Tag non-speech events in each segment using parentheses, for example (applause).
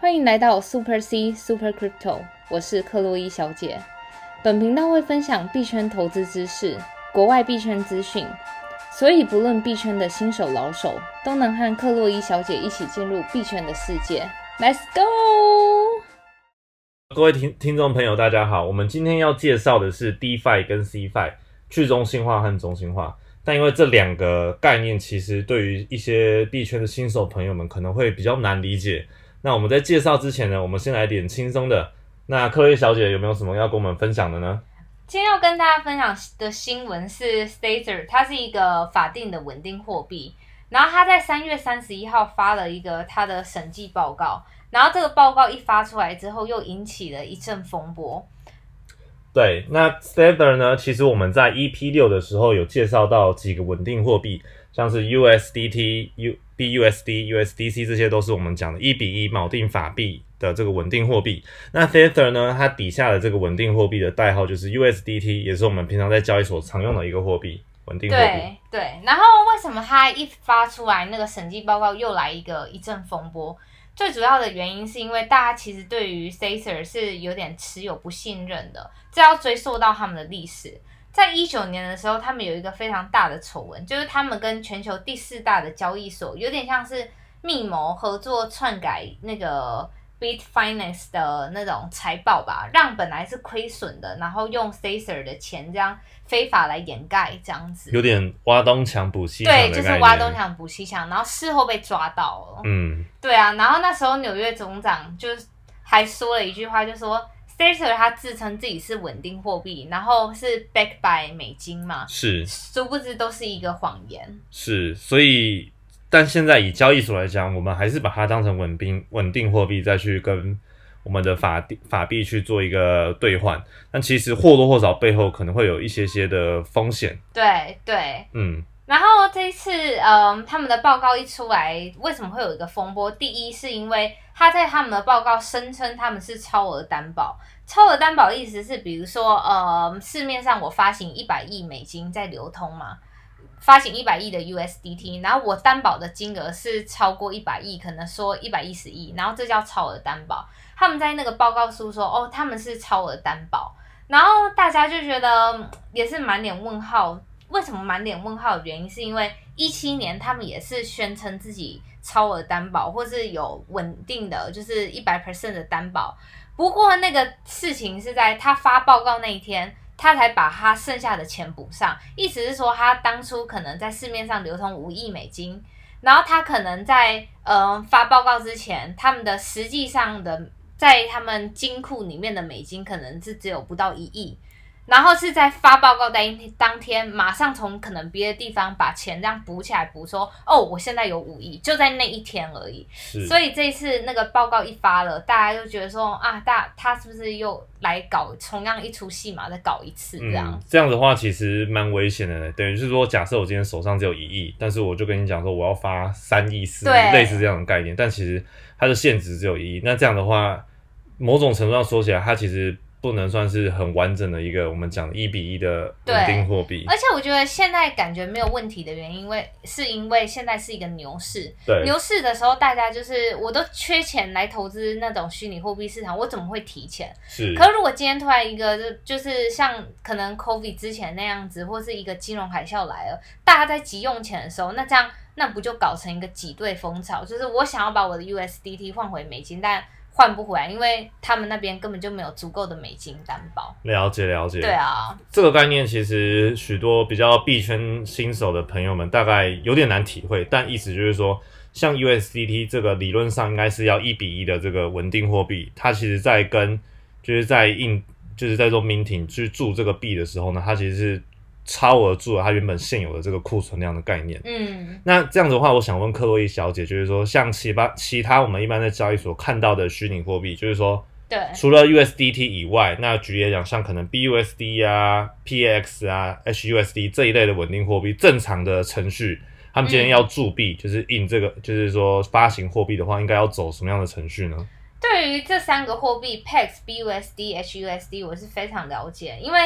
欢迎来到 Super C Super Crypto，我是克洛伊小姐。本频道会分享币圈投资知识、国外币圈资讯，所以不论币圈的新手老手，都能和克洛伊小姐一起进入币圈的世界。Let's go！各位听听众朋友，大家好，我们今天要介绍的是 DeFi 跟 Cfi，去中心化和中心化。但因为这两个概念，其实对于一些币圈的新手朋友们可能会比较难理解。那我们在介绍之前呢，我们先来点轻松的。那克瑞小姐有没有什么要跟我们分享的呢？今天要跟大家分享的新闻是 Stater，它是一个法定的稳定货币。然后他在三月三十一号发了一个他的审计报告，然后这个报告一发出来之后，又引起了一阵风波。对，那 Stater 呢？其实我们在 EP 六的时候有介绍到几个稳定货币，像是 USDT、U、BUSD、USDC，这些都是我们讲的一比一锚定法币。的这个稳定货币，那 Tether 呢？它底下的这个稳定货币的代号就是 USDT，也是我们平常在交易所常用的一个货币，稳定货币。对对。然后为什么它一发出来那个审计报告又来一个一阵风波？最主要的原因是因为大家其实对于 Tether 是有点持有不信任的，这要追溯到他们的历史。在一九年的时候，他们有一个非常大的丑闻，就是他们跟全球第四大的交易所有点像是密谋合作篡改那个。Bitfinance 的那种财报吧，让本来是亏损的，然后用 Saser 的钱这样非法来掩盖，这样子有点挖东墙补西墙对，就是挖东墙补西墙，然后事后被抓到了。嗯，对啊，然后那时候纽约总长就还说了一句话，就说 Saser 他自称自己是稳定货币，然后是 back by 美金嘛，是，殊不知都是一个谎言。是，所以。但现在以交易所来讲，我们还是把它当成稳定稳定货币，再去跟我们的法法币去做一个兑换。但其实或多或少背后可能会有一些些的风险。对对，嗯。然后这一次，嗯，他们的报告一出来，为什么会有一个风波？第一是因为他在他们的报告声称他们是超额担保。超额担保的意思是，比如说，呃，市面上我发行一百亿美金在流通嘛。发行一百亿的 USDT，然后我担保的金额是超过一百亿，可能说一百一十亿，然后这叫超额担保。他们在那个报告书说，哦，他们是超额担保，然后大家就觉得也是满脸问号。为什么满脸问号的原因，是因为一七年他们也是宣称自己超额担保，或是有稳定的，就是一百 percent 的担保。不过那个事情是在他发报告那一天。他才把他剩下的钱补上，意思是说他当初可能在市面上流通五亿美金，然后他可能在呃发报告之前，他们的实际上的在他们金库里面的美金可能是只有不到一亿。然后是在发报告当当天，马上从可能别的地方把钱这样补起来，补说哦，我现在有五亿，就在那一天而已。所以这一次那个报告一发了，大家就觉得说啊，大他是不是又来搞同样一出戏嘛？再搞一次这样。这样的话其实蛮危险的，等于是说，假设我今天手上只有一亿，但是我就跟你讲说我要发三亿四，类似这样的概念，但其实它的限值只有一亿。那这样的话，某种程度上说起来，它其实。不能算是很完整的一个我们讲一比一的稳定货币，而且我觉得现在感觉没有问题的原因，因为是因为现在是一个牛市，对牛市的时候大家就是我都缺钱来投资那种虚拟货币市场，我怎么会提钱？是，可是如果今天突然一个就就是像可能 COVID 之前那样子，或是一个金融海啸来了，大家在急用钱的时候，那这样那不就搞成一个挤兑风潮？就是我想要把我的 USDT 换回美金，但换不回来，因为他们那边根本就没有足够的美金担保。了解了解。对啊，这个概念其实许多比较币圈新手的朋友们大概有点难体会，但意思就是说，像 USDT 这个理论上应该是要一比一的这个稳定货币，它其实在跟就是在印就是在做 minting 去铸这个币的时候呢，它其实是。超额住了它原本现有的这个库存量的概念。嗯，那这样子的话，我想问克洛伊小姐，就是说，像其他其他我们一般在交易所看到的虚拟货币，就是说，对，除了 USDT 以外，那举例来讲，像可能 BUSD 啊、PX 啊、HUSD 这一类的稳定货币，正常的程序，他们今天要铸币，就是印这个，就是说发行货币的话，应该要走什么样的程序呢？对于这三个货币，PX、BUSD、HUSD，我是非常了解，因为。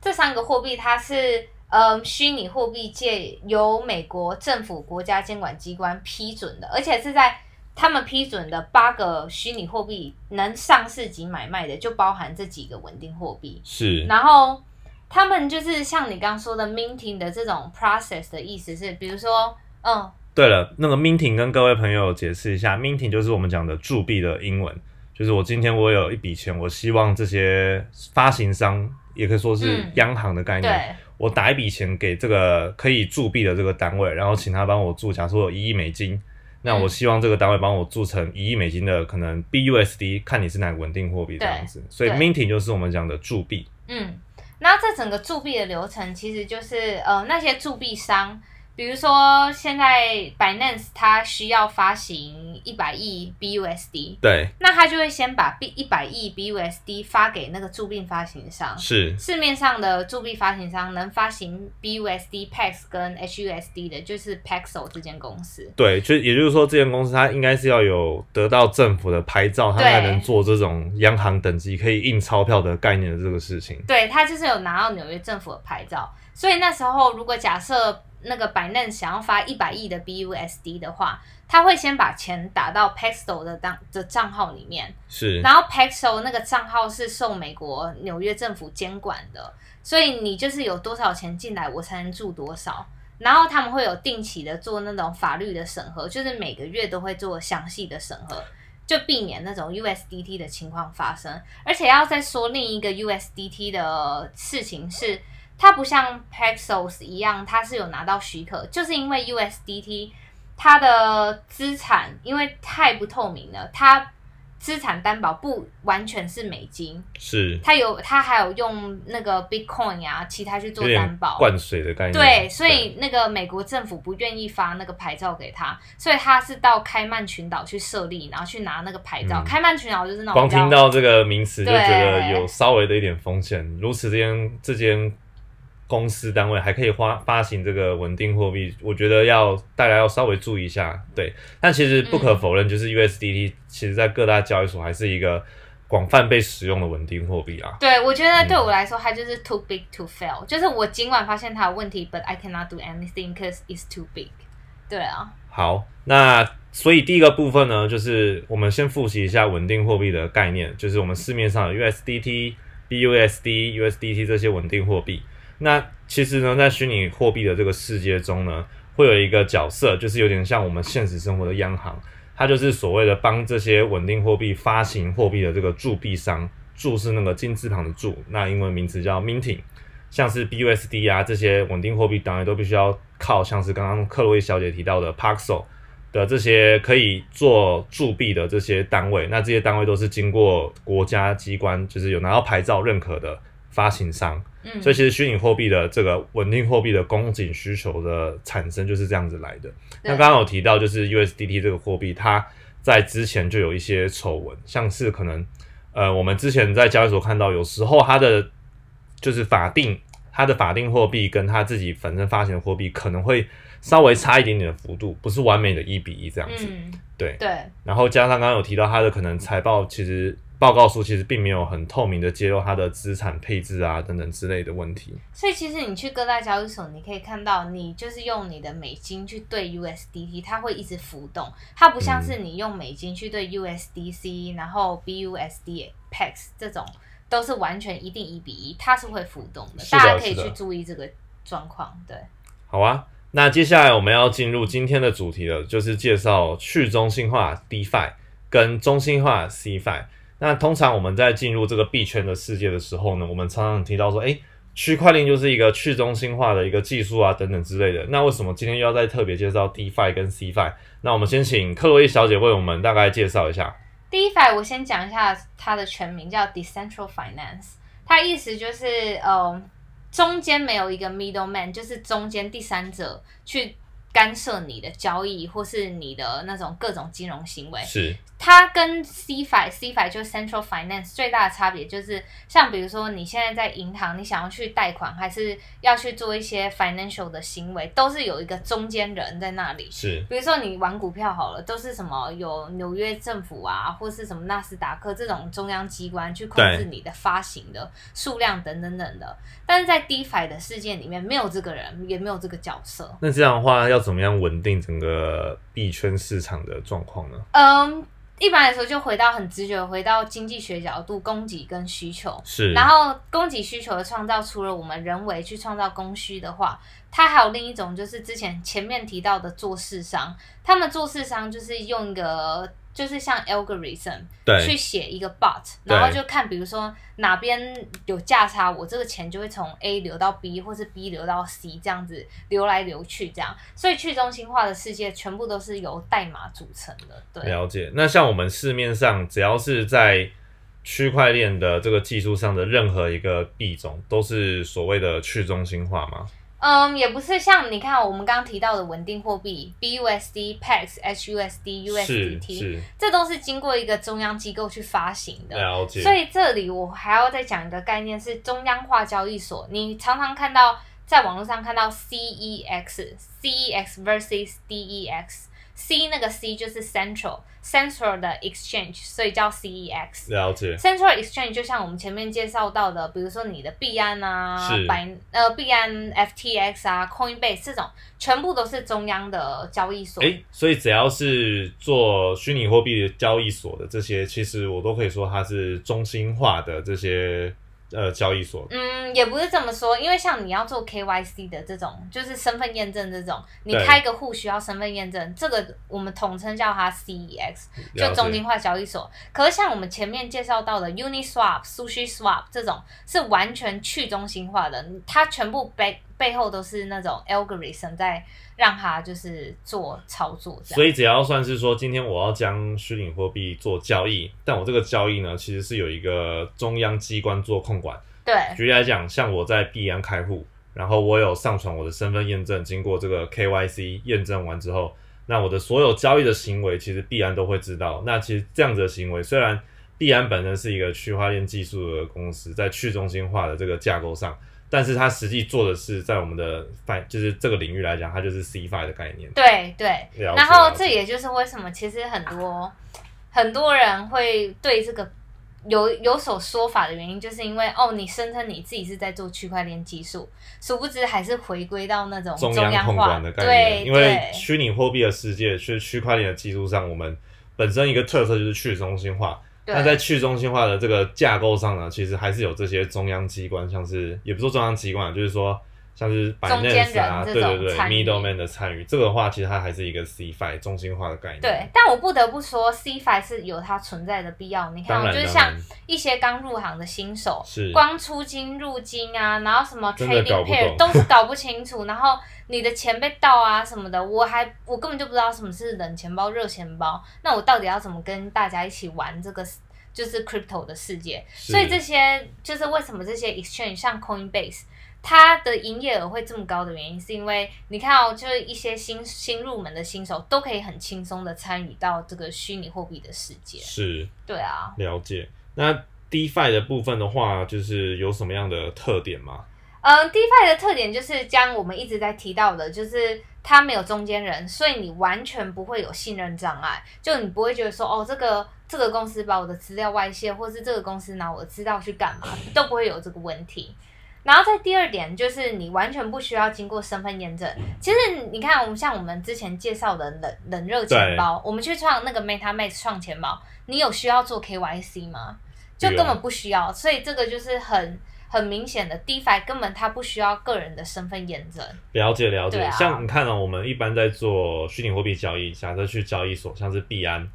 这三个货币，它是呃虚拟货币界由美国政府国家监管机关批准的，而且是在他们批准的八个虚拟货币能上市及买卖的，就包含这几个稳定货币。是，然后他们就是像你刚刚说的 minting 的这种 process 的意思是，比如说，嗯，对了，那个 minting 跟各位朋友解释一下，minting 就是我们讲的铸币的英文，就是我今天我有一笔钱，我希望这些发行商，也可以说是嗯。央行的概念，对，我打一笔钱给这个可以铸币的这个单位，然后请他帮我铸，假如说有一亿美金，那我嗯。希望这个单位帮我铸成一亿美金的可能 BUSD，看你是哪个稳定货币这样子。所以 minting 就是我们讲的铸币。嗯，那这整个铸币的流程其实就是呃那些铸币商，比如说现在 Binance 它需要发行一百亿 BUSD，对，那它就会先把 B 一百亿 BUSD 发给那个铸币发行商。是，市面上的铸币发行商能发行 BUSD、PAX 跟 HUSD 的，就是 Paxos 这间公司。对，就也就是说，这间公司它应该是要有得到政府的牌照，它才能做这种央行等级可以印钞票的概念的这个事情。对，它就是有拿到纽约政府的牌照，所以那时候如果假设那个 Binance 想要发一百亿的 BUSD 的话，他会先把钱打到 Paxos 的账的账号里面，是，然后 Paxos 那个账号是受美国纽约政府监管的，所以你就是有多少钱进来，我才能注多少。然后他们会有定期的做那种法律的审核，就是每个月都会做详细的审核，就避免那种 USDT 的情况发生。而且要再说另一个 USDT 的事情是，它不像 Paxos 一样，它是有拿到许可，就是因为 USDT 它的资产因为太不透明了，它资产担保不完全是美金，是，它有它还有用那个 Bitcoin 啊，其他去做担保。灌水的概念。对，所以那个美国政府不愿意发那个牌照给他，所以他是到开曼群岛去设立，然后去拿那个牌照。嗯开曼群岛就是那种光听到这个名词就觉得有稍微的一点风险。如此，之间这间公司单位还可以发发行这个稳定货币，我觉得要大家要稍微注意一下。对，但其实不可否认，就是 USDT 其实在各大交易所还是一个广泛被使用的稳定货币啊。对，我觉得嗯对我来说，它就是 too big to fail。就是我尽管发现它有问题，but I cannot do anything because it's too big。对啊，好，那所以第一个部分呢，就是我们先复习一下稳定货币的概念，就是我们市面上的 USDT、BUSD、USDT 这些稳定货币。那其实呢，在虚拟货币的这个世界中呢，会有一个角色，就是有点像我们现实生活的央行，它就是所谓的帮这些稳定货币发行货币的这个铸币商，铸是那个金字旁的铸，那英文名字叫 minting。像是 BUSD 啊这些稳定货币，当然都必须要靠像是刚刚克洛伊小姐提到的 Paxo 的这些可以做铸币的这些单位，那这些单位都是经过国家机关，就是有拿到牌照认可的发行商。嗯，所以其实虚拟货币的这个稳定货币的供给需求的产生就是这样子来的。那刚刚有提到，就是 USDT 这个货币，它在之前就有一些丑闻，像是可能呃，我们之前在交易所看到，有时候它的就是法定它的法定货币跟它自己本身发行的货币可能会稍微差一点点的幅度，不是完美的一比一这样子。嗯，对，对，然后加上刚刚有提到它的可能财报，其实报告书其实并没有很透明的揭露它的资产配置啊等等之类的问题。所以其实你去各大交易所，你可以看到，你就是用你的美金去兑 USDT，它会一直浮动，它不像是你用美金去兑 USDC，然后 BUSD、PEX 这种都是完全一定一比一，它是会浮动的，的大家可以去注意这个状况。对，好啊，那接下来我们要进入今天的主题了，就是介绍去中心化 DeFi 跟中心化 CeFi。那通常我们在进入这个币圈的世界的时候呢，我们常常提到说，诶，区块链就是一个去中心化的一个技术啊，等等之类的。那为什么今天又要再特别介绍 DeFi 跟 C Fi？那我们先请克洛伊小姐为我们大概介绍一下。DeFi 我先讲一下它的全名叫 Decentral Finance，它意思就是呃中间没有一个 middleman，就是中间第三者去干涉你的交易或是你的那种各种金融行为。是，它跟 CFI CFI 就是 Central Finance 最大的差别就是，像比如说你现在在银行，你想要去贷款，还是要去做一些 financial 的行为，都是有一个中间人在那里。是，比如说你玩股票好了，都是什么有纽约政府啊，或是什么纳斯达克这种中央机关去控制你的发行的数量等等等的。但是在 DeFi 的事件里面，没有这个人，也没有这个角色。那这样的话要要怎么样稳定整个币圈市场的状况呢？嗯，一般来说就回到很直觉，回到经济学角度，供给跟需求。是，然后供给需求的创造，除了我们人为去创造供需的话，它还有另一种，就是之前前面提到的做市商，他们做市商就是用一个。就是像 algorithm 去写一个 bot，然后就看，比如说哪边有价差，我这个钱就会从 A 流到 B，或是 B 流到 C，这样子流来流去，这样。所以去中心化的世界全部都是由代码组成的。对，了解。那像我们市面上只要是在区块链的这个技术上的任何一个币种，都是所谓的去中心化吗？嗯，也不是像你看我们刚刚提到的稳定货币 BUSD、PEX、HUSD、USDT，这都是经过一个中央机构去发行的。了解。所以这里我还要再讲一个概念，是中央化交易所。你常常看到在网络上看到 CEX、CEX versus DEX。C 那个 C 就是 central central 的 exchange，所以叫 CEX。了解。Central exchange 就像我们前面介绍到的，比如说你的币安啊，百呃币安 FTX 啊，Coinbase 这种，全部都是中央的交易所。哎，所以只要是做虚拟货币的交易所的这些，其实我都可以说它是中心化的这些。呃，交易所，嗯，也不是这么说，因为像你要做 KYC 的这种，就是身份验证这种，你开个户需要身份验证，这个我们统称叫它 CEX，就中心化交易所。可是像我们前面介绍到的 Uniswap、SushiSwap 这种，是完全去中心化的，它全部背背后都是那种 algorithm 在。让它就是做操作，所以只要算是说，今天我要将虚拟货币做交易，但我这个交易呢，其实是有一个中央机关做控管。对，举例来讲，像我在币安开户，然后我有上传我的身份验证，经过这个 KYC 验证完之后，那我的所有交易的行为，其实币安都会知道。那其实这样子的行为，虽然币安本身是一个区块链技术的公司，在去中心化的这个架构上。但是它实际做的是在我们的范，就是这个领域来讲，它就是 C five 的概念。对对，然后这也就是为什么其实很多很多人会对这个有有所说法的原因，就是因为哦，你声称你自己是在做区块链技术，殊不知还是回归到那种中央控管的概念。因为虚拟货币的世界，是区块链的技术上，我们本身一个特色就是去中心化。那在去中心化的这个架构上呢，其实还是有这些中央机关，像是也不说中央机关，就是说像是中间人啊，对对对，middleman 的参与，这个的话其实它还是一个 C five 中心化的概念。对，但我不得不说，C five 是有它存在的必要。你看，就是像一些刚入行的新手，是光出金入金啊，然后什么 trading pair 都是搞不清楚，(laughs) 然后。你的钱被盗啊什么的，我还我根本就不知道什么是冷钱包、热钱包。那我到底要怎么跟大家一起玩这个就是 crypto 的世界？所以这些就是为什么这些 exchange 像 Coinbase，它的营业额会这么高的原因，是因为你看哦，就是一些新新入门的新手都可以很轻松的参与到这个虚拟货币的世界。是，对啊，了解。那 DeFi 的部分的话，就是有什么样的特点吗？嗯，DeFi 的特点就是将我们一直在提到的，就是它没有中间人，所以你完全不会有信任障碍。就你不会觉得说，哦，这个这个公司把我的资料外泄，或是这个公司拿我的资料去干嘛，都不会有这个问题。然后在第二点，就是你完全不需要经过身份验证。其实你看，我们像我们之前介绍的冷冷热钱包，我们去创那个 MetaMask 创钱包，你有需要做 KYC 吗？就根本不需要。所以这个就是很。很明显的，DeFi 根本它不需要个人的身份验证。了解了解，像你看哦，我们一般在做虚拟货币交易，假设去交易所，像是币安，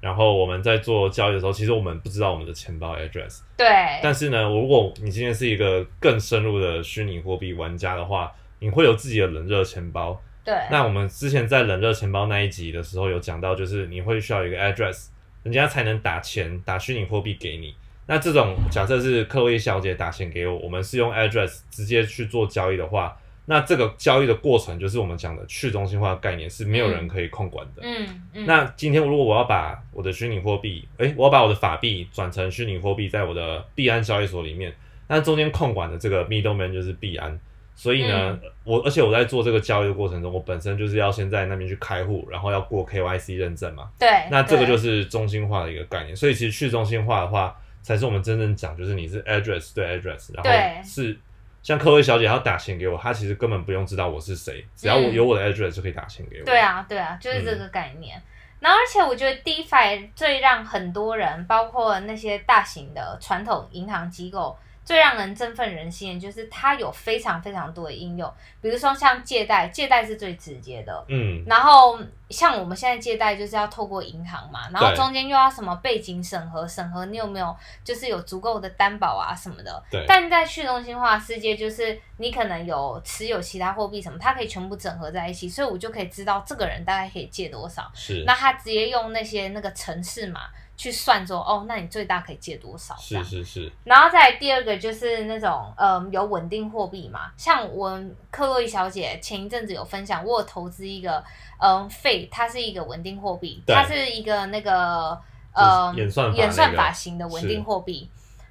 然后我们在做交易的时候，其实我们不知道我们的钱包 address。对。但是呢，如果你今天是一个更深入的虚拟货币玩家的话，你会有自己的冷热钱包。对。那我们之前在冷热钱包那一集的时候有讲到，就是你会需要一个 address，人家才能打钱打虚拟货币给你。那这种假设是客位小姐打钱给我，我们是用 address 直接去做交易的话，那这个交易的过程就是我们讲的去中心化的概念，是没有人可以控管的。嗯嗯。那今天如果我要把我的虚拟货币，诶，我要把我的法币转成虚拟货币，在我的币安交易所里面，那中间控管的这个 middleman 就是币安。所以呢，我而且我在做这个交易的过程中，我本身就是要先在那边去开户，然后要过 KYC 认证嘛。对。那这个就是中心化的一个概念。所以其实去中心化的话。才是我们真正讲，就是你是 address 对 address，然后是像克薇小姐，她打钱给我，她其实根本不用知道我是谁，只要我嗯有我的 address 就可以打钱给我。对，啊，对啊，就是这个概念。然后，而且我觉得 DeFi 最让很多人，包括那些大型的传统银行机构，最让人振奋人心的就是它有非常非常多的应用，比如说像借贷，借贷是最直接的。嗯，然后像我们现在借贷就是要透过银行嘛，然后中间又要什么背景审核，审核你有没有就是有足够的担保啊什么的。对，但在去中心化世界，就是你可能有持有其他货币什么，它可以全部整合在一起，所以我就可以知道这个人大概可以借多少。是那他直接用那些那个城市码去算说，哦，那你最大可以借多少？是。是是，然后再第二个就是那种呃有稳定货币嘛，像我克洛伊小姐前一阵子有分享，我有投资一个嗯费，它是一个稳定货币，它是一个那个呃演算法演算法型的稳定货币。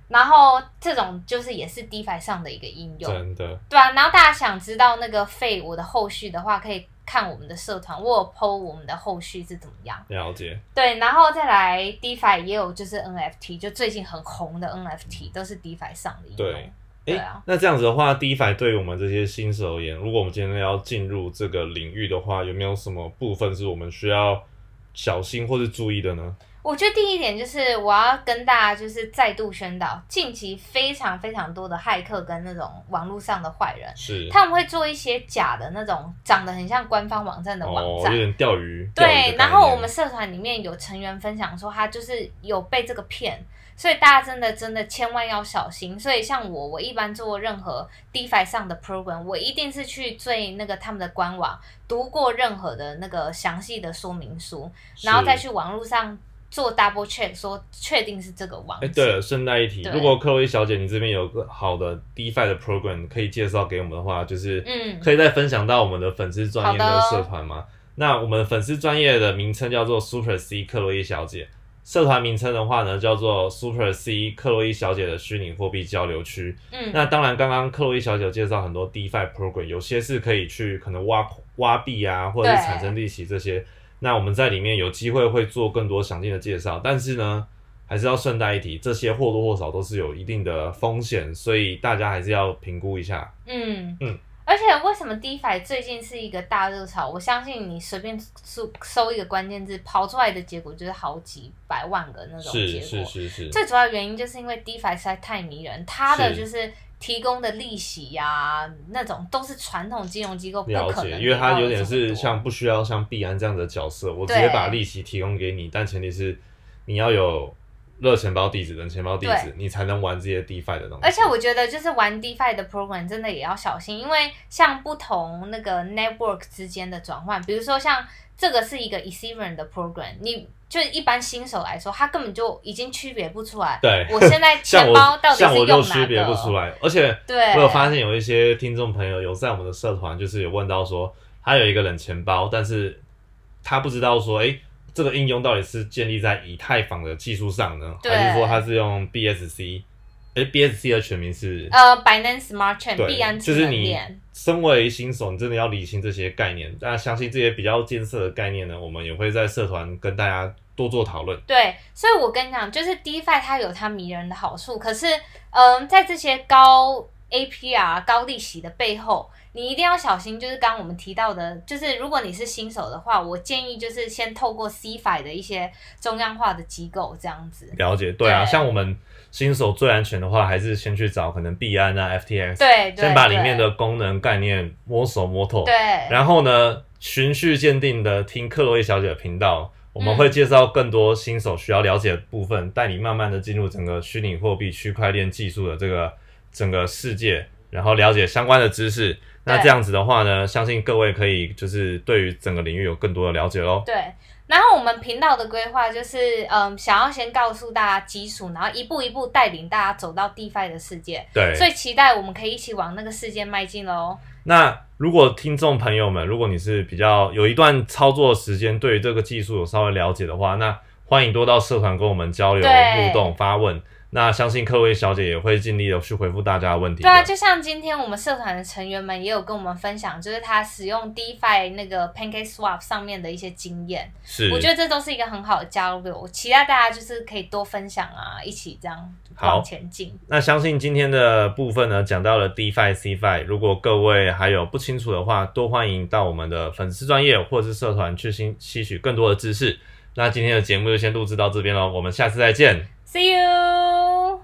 然后这种就是也是 DeFi 上的一个应用，真的对啊。然后大家想知道那个费我的后续的话，可以看我们的社团，我有 PO 我们的后续是怎么样。了解。对，然后再来 DeFi 也有就是 NFT，就最近很红的 NFT 都是 DeFi 上的应用。对诶对啊，那这样子的话，DeFi 对于我们这些新手而言，如果我们今天要进入这个领域的话，有没有什么部分是我们需要小心或是注意的呢？我觉得第一点就是我要跟大家就是再度宣导，近期非常非常多的骇客跟那种网络上的坏人，是他们会做一些假的那种长得很像官方网站的网哦，站。有点钓鱼。对，然后我们社团里面有成员分享说，他就是有被这个骗，所以大家真的真的千万要小心。所以像我，我一般做任何 DeFi 上的 program，我一定是去最那个他们的官网读过任何的那个详细的说明书，然后再去网络上做 double check，说确定是这个网。对了，顺带一提，如果克洛伊小姐你这边有个好的 DeFi 的 program 可以介绍给我们的话，就是嗯可以再分享到我们的粉丝专业的社团吗？那我们粉丝专业的名称叫做 Super C 克洛伊小姐，社团名称的话呢叫做 Super C 克洛伊小姐的虚拟货币交流区。嗯，那当然，刚刚克洛伊小姐介绍很多 DeFi program，有些是可以去可能挖挖币啊，或者是产生利息这些。那我们在里面有机会会做更多详尽的介绍，但是呢，还是要顺带一提，这些或多或少都是有一定的风险，所以大家还是要评估一下。嗯。嗯。而且为什么 DeFi 最近是一个大热潮？我相信你随便搜搜一个关键字，跑出来的结果就是好几百万个那种结是果。是是是，最主要原因就是因为 DeFi 实在太迷人，它的就是提供的利息呀、那种都是传统金融机构不了可能解，因为它有点是像不需要像币安这样的角色，我直接把利息提供给你，但前提是你要有热钱包地址、冷钱包地址，你才能玩这些 DeFi 的东西。而且我觉得，就是玩 DeFi 的 program 真的也要小心，因为像不同那个 network 之间的转换，比如说像这个是一个 Ethereum 的 program，你就一般新手来说，他根本就已经区别不出来。对 (laughs) 我现在像钱包到底是用哪就区别不出个？来，而且对，我有发现有一些听众朋友有在我们的社团，就是有问到说，他有一个冷钱包，但是他不知道说，诶，这个应用到底是建立在以太坊的技术上呢，对还是说它是用 BSC？哎 b s c 的全名是呃，Binance Smart Chain 对币安就是你，身为新手，你真的要理清这些概念。那相信这些比较艰涩的概念呢，我们也会在社团跟大家多做讨论。对，所以我跟你讲，就是 DeFi 它有它迷人的好处，可是，嗯，在这些高 APR 高利息的背后，你一定要小心。就是刚刚我们提到的，就是如果你是新手的话，我建议就是先透过 CFI 的一些中央化的机构这样子。了解，对啊，对像我们新手最安全的话，还是先去找可能币安啊、FTX，对，对先把里面的功能概念摸熟摸透。对然后呢，循序渐进的听克洛伊小姐的频道，我们嗯会介绍更多新手需要了解的部分，带你慢慢的进入整个虚拟货币、区块链技术的这个整个世界，然后了解相关的知识。那对这样子的话呢，相信各位可以就是对于整个领域有更多的了解喽。对。然后我们频道的规划就是，嗯，想要先告诉大家基础，然后一步一步带领大家走到 DeFi 的世界。对，所以期待我们可以一起往那个世界迈进喽。那如果听众朋友们，如果你是比较有一段操作时间，对于这个技术有稍微了解的话，那欢迎多到社团跟我们交流、互动、发问。那相信各位小姐也会尽力的去回复大家的问题的。对啊，就像今天我们社团的成员们也有跟我们分享，就是他使用 DeFi 那个 Pancake Swap 上面的一些经验，是，我觉得这都是一个很好的交流，期待大家就是可以多分享啊，一起这样好往前进。那相信今天的部分呢，讲到了 DeFi、CFi，如果各位还有不清楚的话，多欢迎到我们的粉丝专业或是社团去吸吸取更多的知识。那今天的节目就先录制到这边喽我们下次再见。See you